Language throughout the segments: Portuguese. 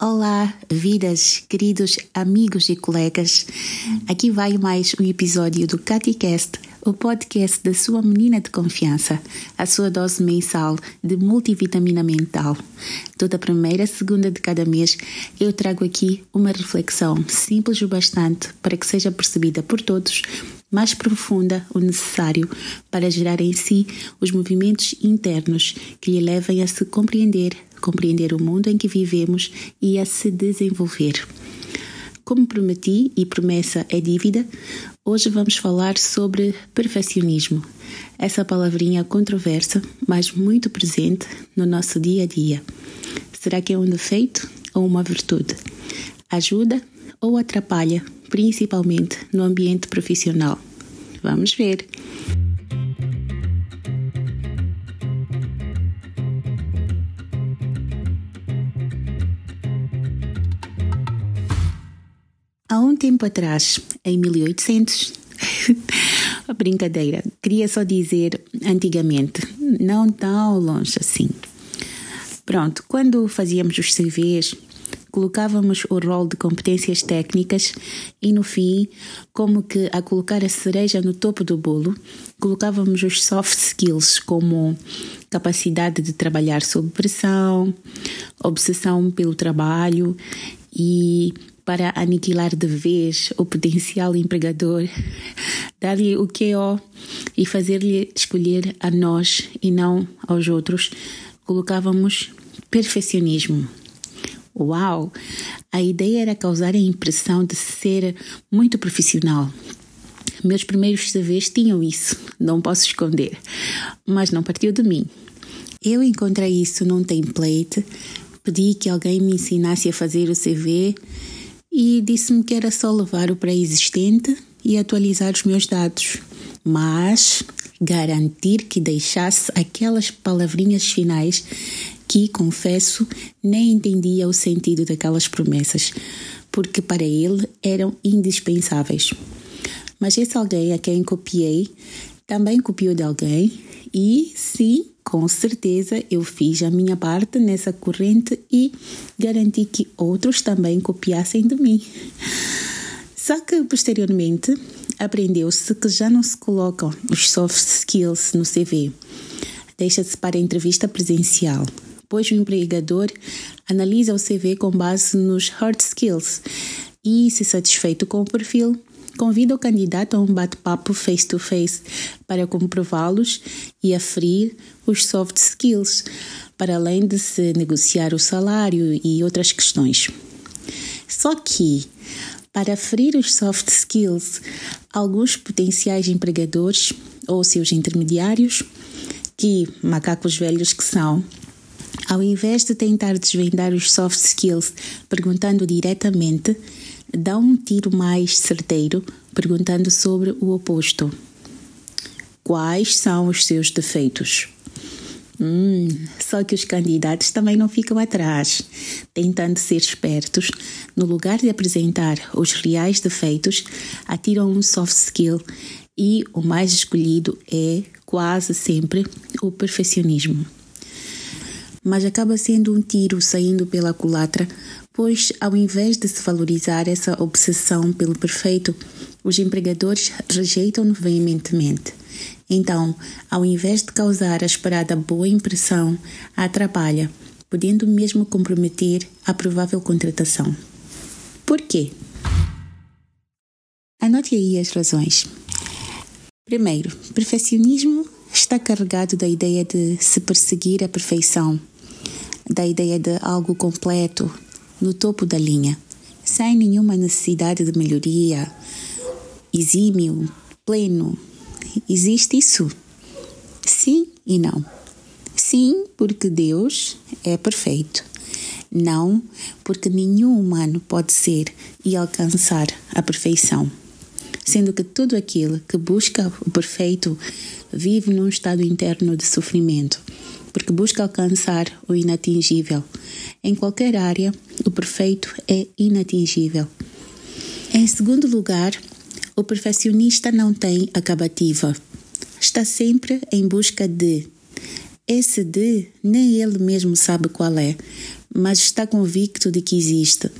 Olá, vidas, queridos amigos e colegas. Aqui vai mais um episódio do CatiCast, o podcast da sua menina de confiança, a sua dose mensal de multivitamina mental. Toda primeira segunda de cada mês eu trago aqui uma reflexão simples o bastante para que seja percebida por todos, mais profunda o necessário para gerar em si os movimentos internos que lhe levem a se compreender, compreender o mundo em que vivemos e a se desenvolver. Como prometi e promessa é dívida, hoje vamos falar sobre perfeccionismo. Essa palavrinha controversa, mas muito presente no nosso dia a dia. Será que é um defeito ou uma virtude? Ajuda ou atrapalha, principalmente no ambiente profissional? Vamos ver. Há um tempo atrás, em 1800, brincadeira, queria só dizer antigamente, não tão longe assim. Pronto, quando fazíamos os CVs, colocávamos o rol de competências técnicas e no fim, como que a colocar a cereja no topo do bolo, colocávamos os soft skills como capacidade de trabalhar sob pressão, obsessão pelo trabalho e para aniquilar de vez o potencial empregador, dar-lhe o QO e fazer-lhe escolher a nós e não aos outros, colocávamos perfeccionismo. Uau! A ideia era causar a impressão de ser muito profissional. Meus primeiros CVs tinham isso, não posso esconder, mas não partiu de mim. Eu encontrei isso num template, pedi que alguém me ensinasse a fazer o CV e disse-me que era só levar o pré-existente e atualizar os meus dados, mas garantir que deixasse aquelas palavrinhas finais que, confesso, nem entendia o sentido daquelas promessas, porque para ele eram indispensáveis. Mas esse alguém a quem copiei também copiou de alguém e, sim, com certeza eu fiz a minha parte nessa corrente e garanti que outros também copiassem de mim. Só que posteriormente aprendeu-se que já não se colocam os soft skills no CV. Deixa-se para a entrevista presencial, pois o empregador analisa o CV com base nos hard skills e, se satisfeito com o perfil, convida o candidato a um bate-papo face-to-face para comprová-los e aferir os soft skills, para além de se negociar o salário e outras questões. Só que, para aferir os soft skills, alguns potenciais empregadores ou seus intermediários, que macacos velhos que são, ao invés de tentar desvendar os soft skills perguntando diretamente, dá um tiro mais certeiro perguntando sobre o oposto. Quais são os seus defeitos? Hum, só que os candidatos também não ficam atrás, tentando ser espertos. No lugar de apresentar os reais defeitos, atiram um soft skill e o mais escolhido é, quase sempre, o perfeccionismo. Mas acaba sendo um tiro saindo pela culatra pois, ao invés de se valorizar essa obsessão pelo perfeito, os empregadores rejeitam-no veementemente. Então, ao invés de causar a esperada boa impressão, atrapalha, podendo mesmo comprometer a provável contratação. Por quê? Anote aí as razões. Primeiro, perfeccionismo está carregado da ideia de se perseguir a perfeição, da ideia de algo completo, no topo da linha, sem nenhuma necessidade de melhoria, exímio, pleno. Existe isso? Sim e não. Sim, porque Deus é perfeito. Não, porque nenhum humano pode ser e alcançar a perfeição. Sendo que tudo aquilo que busca o perfeito vive num estado interno de sofrimento porque busca alcançar o inatingível. Em qualquer área, o perfeito é inatingível. Em segundo lugar, o perfeccionista não tem acabativa. Está sempre em busca de. Esse de nem ele mesmo sabe qual é, mas está convicto de que existe.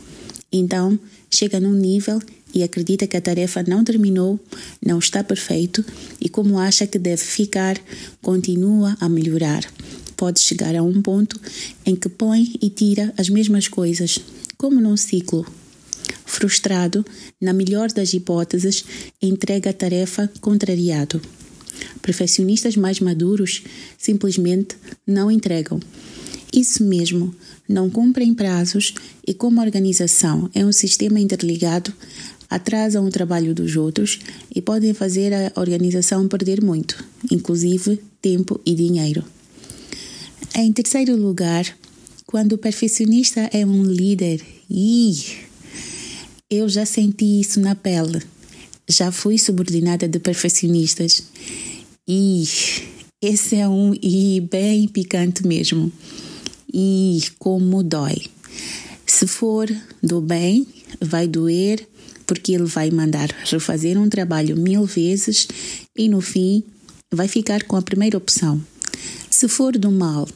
Então, chega num nível e acredita que a tarefa não terminou, não está perfeito e como acha que deve ficar, continua a melhorar. Pode chegar a um ponto em que põe e tira as mesmas coisas, como num ciclo. Frustrado, na melhor das hipóteses, entrega a tarefa contrariado. Perfeccionistas mais maduros simplesmente não entregam. Isso mesmo, não cumprem prazos e, como organização é um sistema interligado, atrasam o trabalho dos outros e podem fazer a organização perder muito, inclusive tempo e dinheiro. Em terceiro lugar, quando o perfeccionista é um líder, ih, eu já senti isso na pele. Já fui subordinada de perfeccionistas. E esse é um e bem picante mesmo. E como dói. Se for do bem, vai doer, porque ele vai mandar refazer um trabalho mil vezes e no fim vai ficar com a primeira opção. Se for do mal,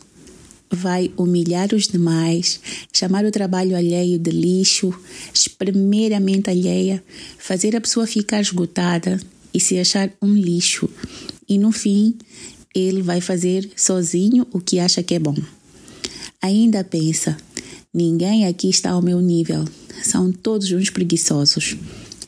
vai humilhar os demais, chamar o trabalho alheio de lixo, espremer a mente alheia, fazer a pessoa ficar esgotada e se achar um lixo. E no fim, ele vai fazer sozinho o que acha que é bom. Ainda pensa: ninguém aqui está ao meu nível, são todos uns preguiçosos.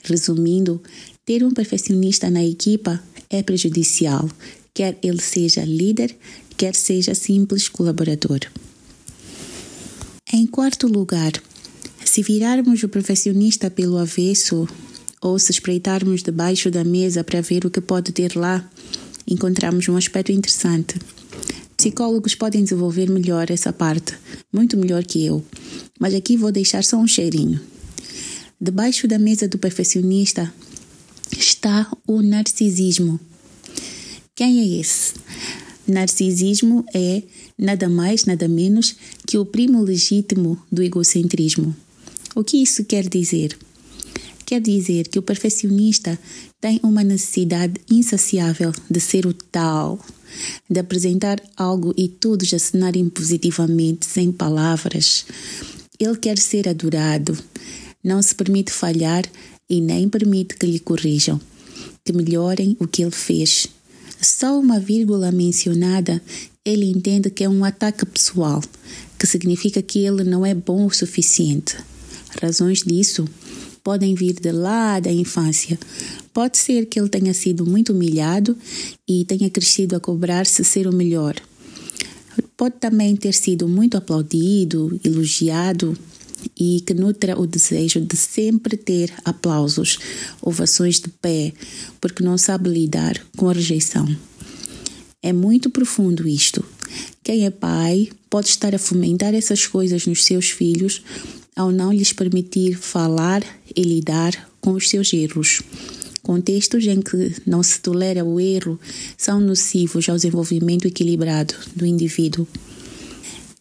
Resumindo, ter um perfeccionista na equipa é prejudicial, quer ele seja líder, quer seja simples colaborador. Em quarto lugar, se virarmos o perfeccionista pelo avesso ou se espreitarmos debaixo da mesa para ver o que pode ter lá, encontramos um aspecto interessante. Psicólogos podem desenvolver melhor essa parte, muito melhor que eu, mas aqui vou deixar só um cheirinho. Debaixo da mesa do perfeccionista está o narcisismo. Quem é esse? Narcisismo é nada mais, nada menos que o primo legítimo do egocentrismo. O que isso quer dizer? Quer dizer que o perfeccionista tem uma necessidade insaciável de ser o tal, de apresentar algo e todos assinarem positivamente, sem palavras. Ele quer ser adorado, não se permite falhar e nem permite que lhe corrijam, que melhorem o que ele fez só uma vírgula mencionada, ele entende que é um ataque pessoal, que significa que ele não é bom o suficiente. Razões disso podem vir de lá da infância. Pode ser que ele tenha sido muito humilhado e tenha crescido a cobrar-se ser o melhor. Pode também ter sido muito aplaudido, elogiado e que nutra o desejo de sempre ter aplausos, ovações de pé, porque não sabe lidar com a rejeição. É muito profundo isto. Quem é pai pode estar a fomentar essas coisas nos seus filhos ao não lhes permitir falar e lidar com os seus erros. Contextos em que não se tolera o erro são nocivos ao desenvolvimento equilibrado do indivíduo.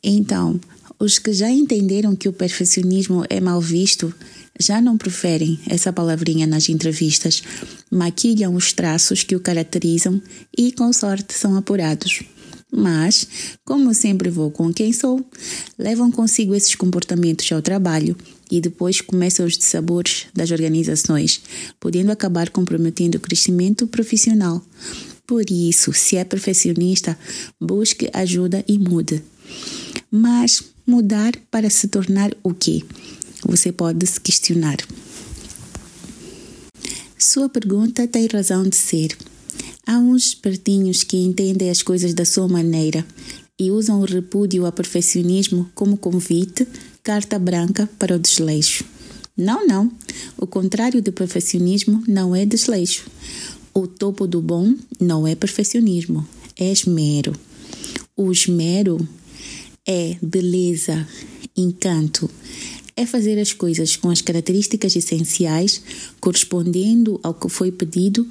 Então, os que já entenderam que o perfeccionismo é mal visto já não preferem essa palavrinha nas entrevistas, maquilham os traços que o caracterizam e, com sorte, são apurados. Mas, como sempre vou com quem sou, levam consigo esses comportamentos ao trabalho e depois começam os dissabores das organizações, podendo acabar comprometendo o crescimento profissional. Por isso, se é perfeccionista, busque ajuda e mude. Mas mudar para se tornar o quê? Você pode se questionar. Sua pergunta tem razão de ser. Há uns espertinhos que entendem as coisas da sua maneira e usam o repúdio ao perfeccionismo como convite, carta branca para o desleixo. Não, não. O contrário do perfeccionismo não é desleixo. O topo do bom não é perfeccionismo, é esmero. O esmero é beleza, encanto. É fazer as coisas com as características essenciais, correspondendo ao que foi pedido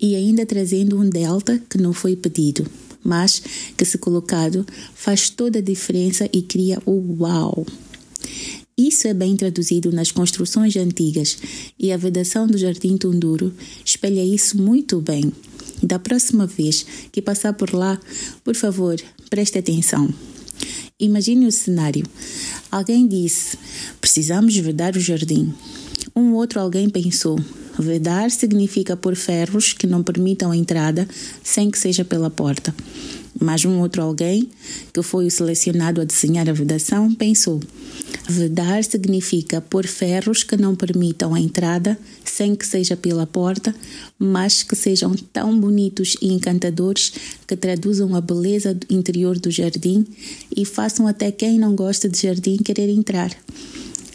e ainda trazendo um delta que não foi pedido, mas que, se colocado, faz toda a diferença e cria o uau. Isso é bem traduzido nas construções antigas e a vedação do Jardim Tunduro espelha isso muito bem. Da próxima vez que passar por lá, por favor, preste atenção. Imagine o cenário. Alguém disse: precisamos vedar o jardim. Um outro alguém pensou: vedar significa pôr ferros que não permitam a entrada sem que seja pela porta. Mas um outro alguém, que foi o selecionado a desenhar a vedação, pensou: vedar significa pôr ferros que não permitam a entrada sem que seja pela porta, mas que sejam tão bonitos e encantadores que traduzam a beleza interior do jardim e façam até quem não gosta de jardim querer entrar.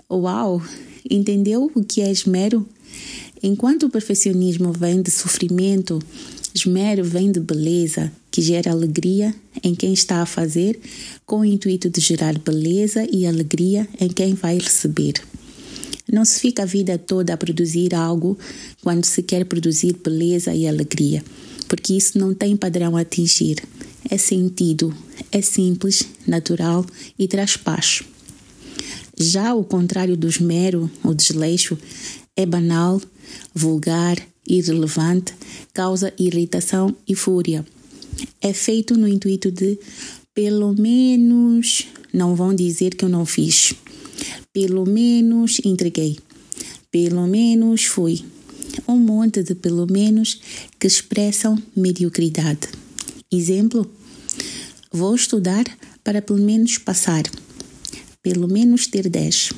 Uau! Entendeu o que é esmero? Enquanto o perfeccionismo vem de sofrimento, esmero vem de beleza, que gera alegria em quem está a fazer, com o intuito de gerar beleza e alegria em quem vai receber. Não se fica a vida toda a produzir algo quando se quer produzir beleza e alegria, porque isso não tem padrão a atingir. É sentido, é simples, natural e traz paz. Já o contrário do esmero, o desleixo, é banal, vulgar, irrelevante, causa irritação e fúria. É feito no intuito de, pelo menos, não vão dizer que eu não fiz. Pelo menos entreguei. Pelo menos fui. Um monte de pelo menos que expressam mediocridade. Exemplo: vou estudar para pelo menos passar. Pelo menos ter 10.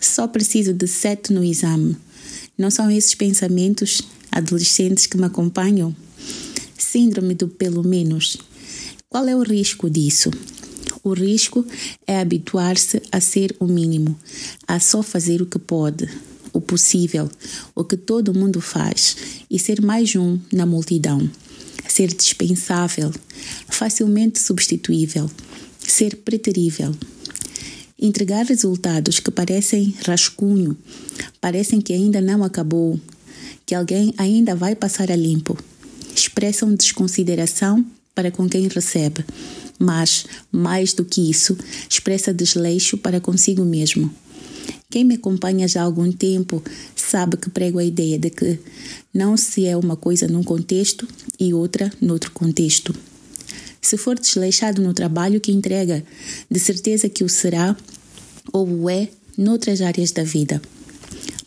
Só preciso de 7 no exame. Não são esses pensamentos adolescentes que me acompanham? Síndrome do pelo menos. Qual é o risco disso? O risco é habituar-se a ser o mínimo, a só fazer o que pode, o possível, o que todo mundo faz e ser mais um na multidão. Ser dispensável, facilmente substituível, ser preterível entregar resultados que parecem rascunho, parecem que ainda não acabou, que alguém ainda vai passar a limpo. Expressam desconsideração para com quem recebe, mas, mais do que isso, expressa desleixo para consigo mesmo. Quem me acompanha já há algum tempo sabe que prego a ideia de que não se é uma coisa num contexto e outra noutro contexto. Se for desleixado no trabalho que entrega, de certeza que o será ou o é noutras áreas da vida.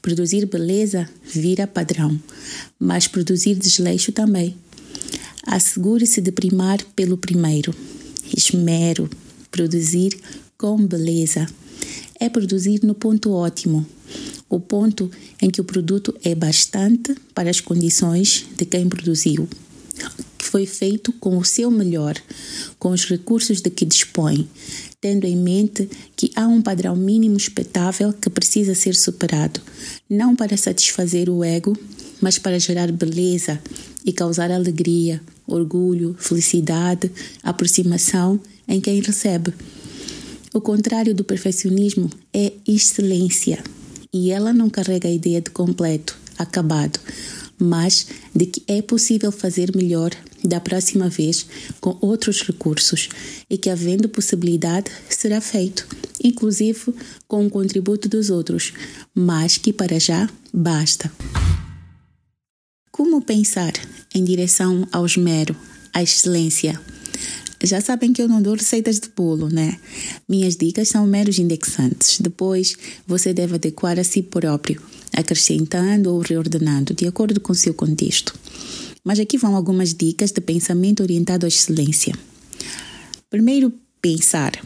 Produzir beleza vira padrão, mas produzir desleixo também. Assegure-se de primar pelo primeiro. Esmero, produzir com beleza. É produzir no ponto ótimo, o ponto em que o produto é bastante para as condições de quem produziu foi feito com o seu melhor, com os recursos de que dispõe, tendo em mente que há um padrão mínimo expectável que precisa ser superado, não para satisfazer o ego, mas para gerar beleza e causar alegria, orgulho, felicidade, aproximação em quem recebe. O contrário do perfeccionismo é excelência, e ela não carrega a ideia de completo, acabado, mas de que é possível fazer melhor da próxima vez com outros recursos e que, havendo possibilidade, será feito, inclusive com o contributo dos outros, mas que para já basta. Como pensar em direção ao esmero, à excelência? Já sabem que eu não dou receitas de bolo, né? Minhas dicas são meros indexantes. Depois você deve adequar a si próprio, acrescentando ou reordenando de acordo com o seu contexto. Mas aqui vão algumas dicas de pensamento orientado à excelência. Primeiro, pensar.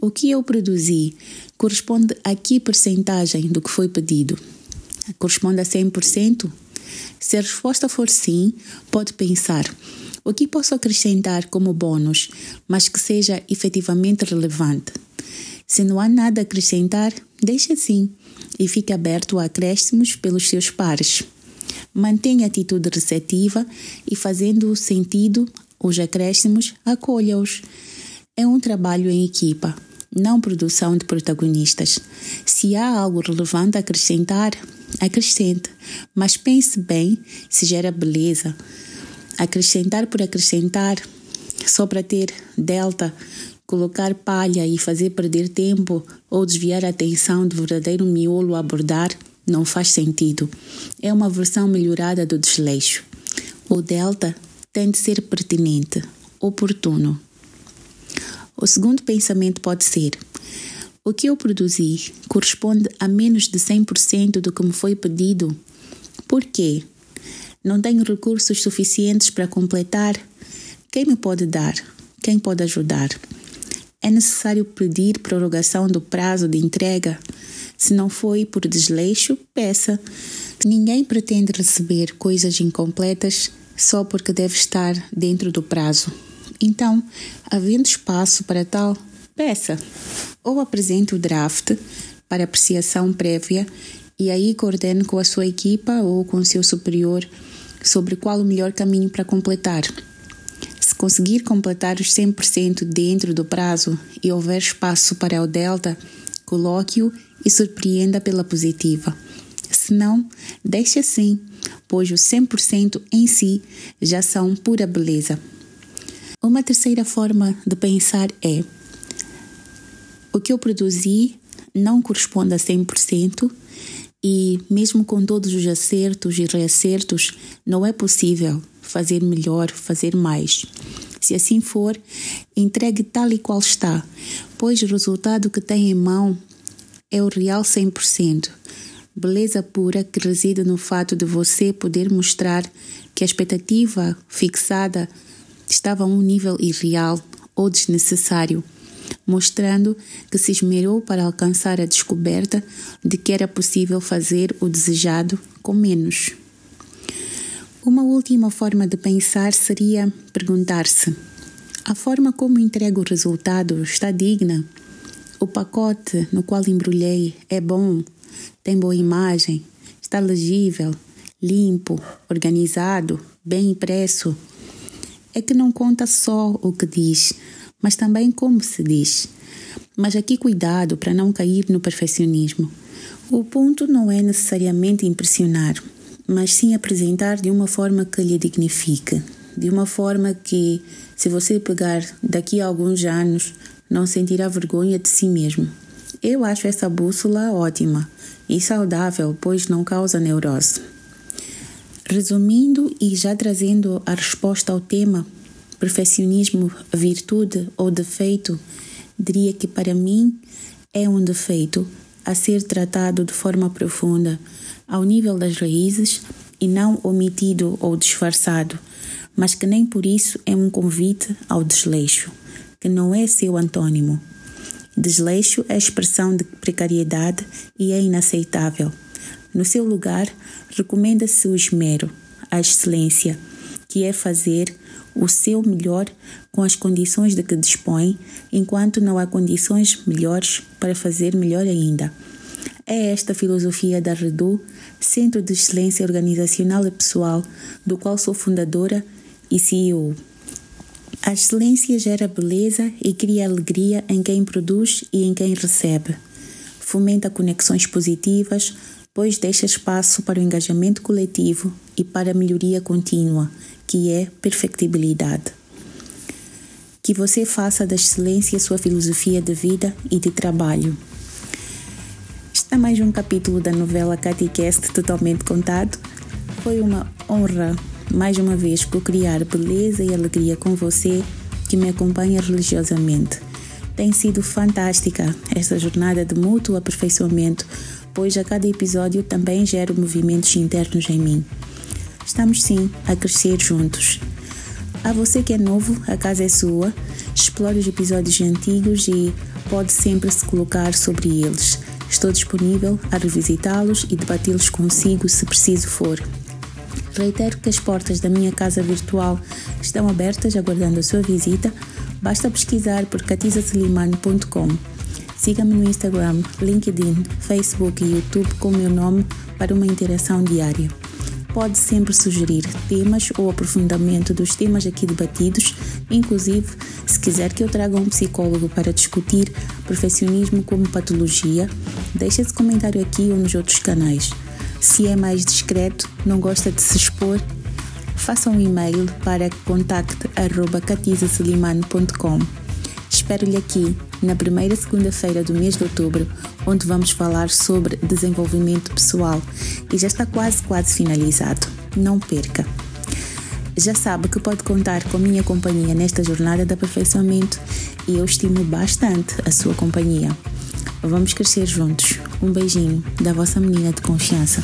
O que eu produzi corresponde a que percentagem do que foi pedido? Corresponde a 100%? Se a resposta for sim, pode pensar: o que posso acrescentar como bônus, mas que seja efetivamente relevante? Se não há nada a acrescentar, deixe assim e fique aberto a acréscimos pelos seus pares. Mantenha atitude receptiva e, fazendo sentido os acréscimos, acolha-os. É um trabalho em equipa, não produção de protagonistas. Se há algo relevante a acrescentar, acrescente, mas pense bem se gera beleza. Acrescentar por acrescentar, só para ter delta, colocar palha e fazer perder tempo ou desviar a atenção do verdadeiro miolo a abordar, não faz sentido. É uma versão melhorada do desleixo. O delta tem de ser pertinente, oportuno. O segundo pensamento pode ser: O que eu produzi corresponde a menos de 100% do que me foi pedido. Por quê? Não tenho recursos suficientes para completar? Quem me pode dar? Quem pode ajudar? É necessário pedir prorrogação do prazo de entrega? Se não foi por desleixo, peça. Ninguém pretende receber coisas incompletas só porque deve estar dentro do prazo. Então, havendo espaço para tal, peça. Ou apresente o draft para apreciação prévia e aí coordene com a sua equipa ou com o seu superior sobre qual o melhor caminho para completar. Se conseguir completar os 100% dentro do prazo e houver espaço para o delta, coloque-o e surpreenda pela positiva. Se não, deixe assim, pois os 100% em si já são pura beleza. Uma terceira forma de pensar é: o que eu produzi não corresponde a 100% e, mesmo com todos os acertos e reacertos, não é possível fazer melhor, fazer mais. Se assim for, entregue tal e qual está, pois o resultado que tem em mão é o real 100%. Beleza pura que reside no fato de você poder mostrar que a expectativa fixada estava a um nível irreal ou desnecessário, mostrando que se esmerou para alcançar a descoberta de que era possível fazer o desejado com menos. Uma última forma de pensar seria perguntar-se: a forma como entrego o resultado está digna? O pacote no qual embrulhei é bom, tem boa imagem, está legível, limpo, organizado, bem impresso. É que não conta só o que diz, mas também como se diz. Mas aqui cuidado para não cair no perfeccionismo. O ponto não é necessariamente impressionar, mas sim apresentar de uma forma que lhe dignifique, de uma forma que, se você pegar daqui a alguns anos, não sentirá vergonha de si mesmo. Eu acho essa bússola ótima e saudável, pois não causa neurose. Resumindo e já trazendo a resposta ao tema, perfeccionismo, virtude ou defeito, diria que para mim é um defeito a ser tratado de forma profunda, ao nível das raízes e não omitido ou disfarçado, mas que nem por isso é um convite ao desleixo que não é seu antônimo. Desleixo é expressão de precariedade e é inaceitável. No seu lugar, recomenda-se o esmero, a excelência, que é fazer o seu melhor com as condições de que dispõe, enquanto não há condições melhores para fazer melhor ainda. É esta filosofia da Redu, Centro de Excelência Organizacional e Pessoal, do qual sou fundadora e CEO. A excelência gera beleza e cria alegria em quem produz e em quem recebe. Fomenta conexões positivas, pois deixa espaço para o engajamento coletivo e para a melhoria contínua, que é perfectibilidade. Que você faça da excelência sua filosofia de vida e de trabalho. Está mais um capítulo da novela Caticast totalmente contado. Foi uma honra mais uma vez criar beleza e alegria com você que me acompanha religiosamente. Tem sido fantástica esta jornada de mútuo aperfeiçoamento, pois a cada episódio também gero movimentos internos em mim. Estamos sim a crescer juntos. A você que é novo, a casa é sua. Explore os episódios antigos e pode sempre se colocar sobre eles. Estou disponível a revisitá-los e debatê-los consigo se preciso for. Reitero que as portas da minha casa virtual estão abertas aguardando a sua visita. Basta pesquisar por catizaselimano.com. Siga-me no Instagram, LinkedIn, Facebook e YouTube com o meu nome para uma interação diária. Pode sempre sugerir temas ou aprofundamento dos temas aqui debatidos, inclusive se quiser que eu traga um psicólogo para discutir perfeccionismo como patologia, deixe esse comentário aqui ou nos outros canais. Se é mais discreto, não gosta de se expor, faça um e-mail para contact.catizaselimano.com. Espero-lhe aqui na primeira segunda-feira do mês de outubro, onde vamos falar sobre desenvolvimento pessoal e já está quase, quase finalizado. Não perca! Já sabe que pode contar com a minha companhia nesta jornada de aperfeiçoamento e eu estimo bastante a sua companhia. Vamos crescer juntos. Um beijinho da vossa menina de confiança.